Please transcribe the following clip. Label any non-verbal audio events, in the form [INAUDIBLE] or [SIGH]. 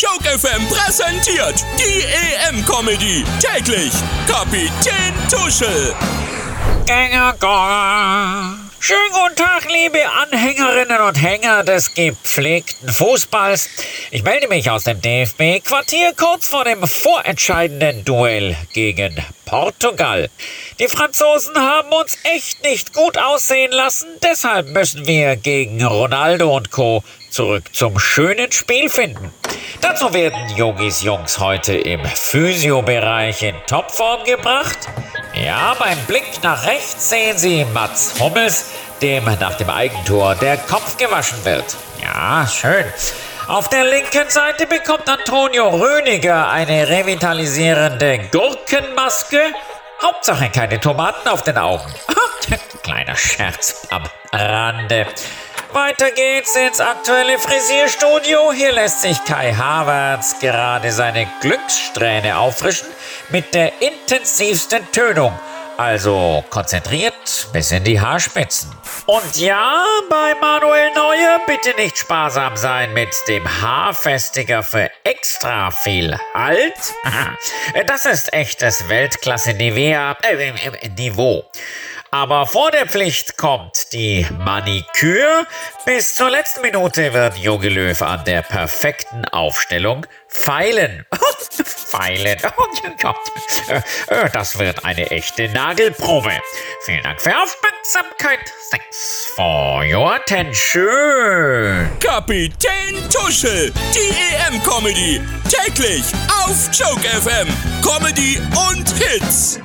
Joke FM präsentiert die EM-Comedy. Täglich Kapitän Tuschel. Schönen guten Tag, liebe Anhängerinnen und Hänger des gepflegten Fußballs. Ich melde mich aus dem DFB-Quartier kurz vor dem vorentscheidenden Duell gegen Portugal. Die Franzosen haben uns echt nicht gut aussehen lassen, deshalb müssen wir gegen Ronaldo und Co. zurück zum schönen Spiel finden. Dazu werden Yogis Jungs heute im Physiobereich in Topform gebracht. Ja, beim Blick nach rechts sehen Sie Mats Hummels, dem nach dem Eigentor der Kopf gewaschen wird. Ja, schön. Auf der linken Seite bekommt Antonio Röniger eine revitalisierende Gurkenmaske. Hauptsache keine Tomaten auf den Augen. [LAUGHS] Kleiner Scherz am Rande. Weiter geht's ins aktuelle Frisierstudio. Hier lässt sich Kai Havertz gerade seine Glückssträhne auffrischen mit der intensivsten Tönung. Also konzentriert bis in die Haarspitzen. Und ja, bei Manuel Neuer bitte nicht sparsam sein mit dem Haarfestiger für extra viel Halt. [LAUGHS] Das ist echtes Weltklasse-Niveau. Äh, äh, Niveau. Aber vor der Pflicht kommt die Maniküre. Bis zur letzten Minute wird Jogi Löw an der perfekten Aufstellung feilen. [LAUGHS] feilen. [LAUGHS] Das wird eine echte Nagelprobe. Vielen Dank für Aufmerksamkeit. Thanks for your attention. Kapitän Tuschel, die EM-Comedy. Täglich auf Joke FM. Comedy und Hits.